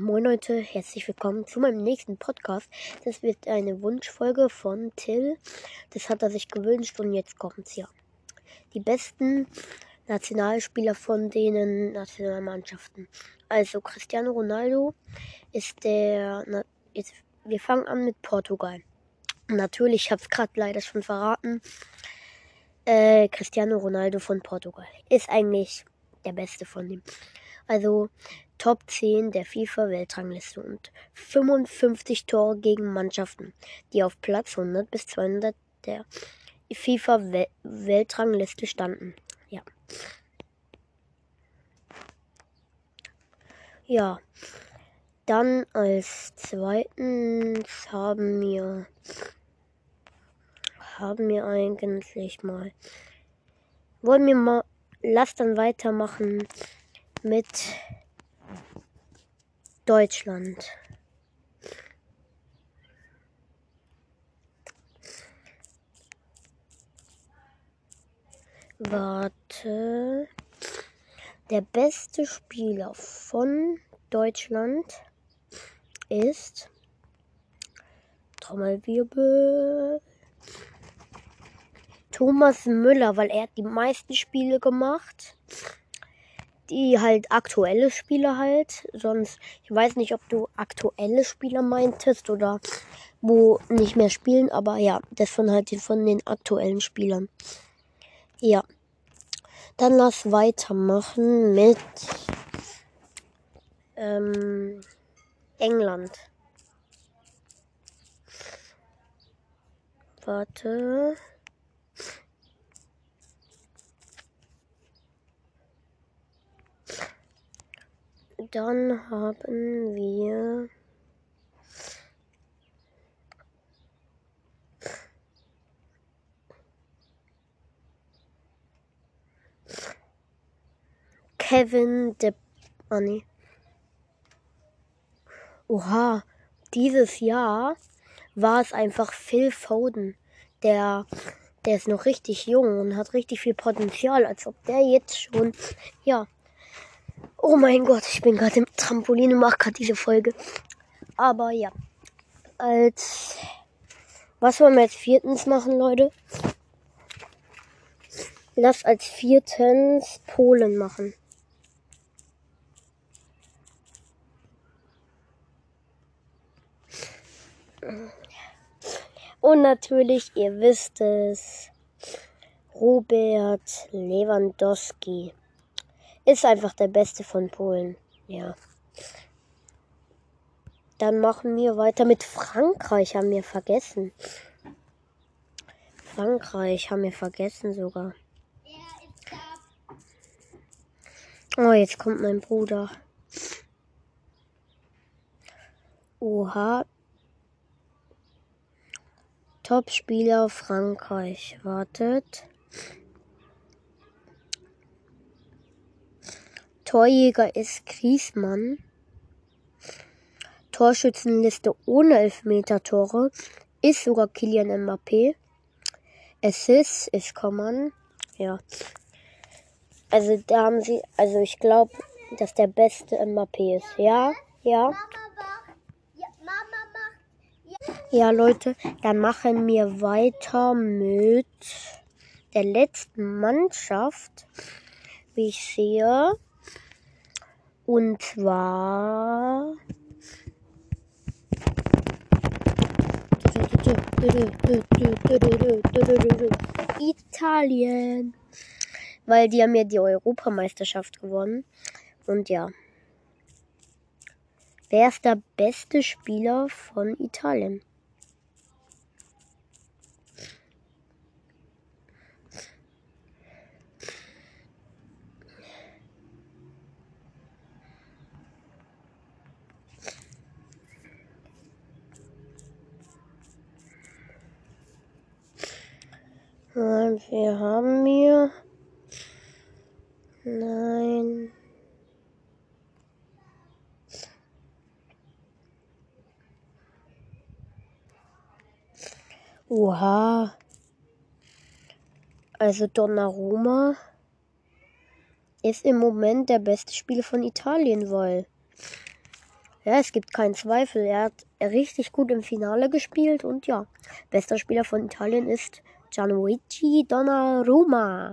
Moin Leute, herzlich willkommen zu meinem nächsten Podcast. Das wird eine Wunschfolge von Till. Das hat er sich gewünscht und jetzt kommt's ja. Die besten Nationalspieler von den Nationalmannschaften. Also Cristiano Ronaldo ist der. Na, jetzt, wir fangen an mit Portugal. Natürlich, ich habe es gerade leider schon verraten. Äh, Cristiano Ronaldo von Portugal ist eigentlich der beste von dem. Also Top 10 der FIFA-Weltrangliste und 55 Tore gegen Mannschaften, die auf Platz 100 bis 200 der FIFA-Weltrangliste standen. Ja. Ja. Dann als zweitens haben wir haben wir eigentlich mal wollen wir mal lass dann weitermachen mit Deutschland. Warte. Der beste Spieler von Deutschland ist Trommelwirbel Thomas Müller, weil er hat die meisten Spiele gemacht die halt aktuelle Spiele halt. Sonst, ich weiß nicht, ob du aktuelle Spieler meintest oder wo nicht mehr spielen, aber ja, das von halt von den aktuellen Spielern. Ja. Dann lass weitermachen mit ähm, England. Warte. Dann haben wir Kevin De oh nee. Oha, dieses Jahr war es einfach Phil Foden. Der, der ist noch richtig jung und hat richtig viel Potenzial, als ob der jetzt schon, ja, Oh mein Gott, ich bin gerade im Trampolin und mache gerade diese Folge. Aber ja. Als. Was wollen wir als viertens machen, Leute? Lass als viertens Polen machen. Und natürlich, ihr wisst es, Robert Lewandowski ist einfach der Beste von Polen. Ja. Dann machen wir weiter mit Frankreich, haben wir vergessen. Frankreich haben wir vergessen sogar. Oh, jetzt kommt mein Bruder. Oha. Top-Spieler Frankreich. Wartet. Torjäger ist Griezmann. Torschützenliste ohne Elfmeter-Tore ist sogar Kilian Mbappé. Assist ist Coman. Ja. Also da haben sie, also ich glaube, dass der beste Mbappé ist. Ja, ja. Ja, Leute, dann machen wir weiter mit der letzten Mannschaft, wie ich sehe. Und zwar. Italien. Weil die haben ja die Europameisterschaft gewonnen. Und ja. Wer ist der beste Spieler von Italien? Und wir haben hier. Nein. Oha. Also Donnarumma ist im Moment der beste Spieler von Italien, weil Ja, es gibt keinen Zweifel. Er hat richtig gut im Finale gespielt und ja, bester Spieler von Italien ist Gianluigi Donnarumma.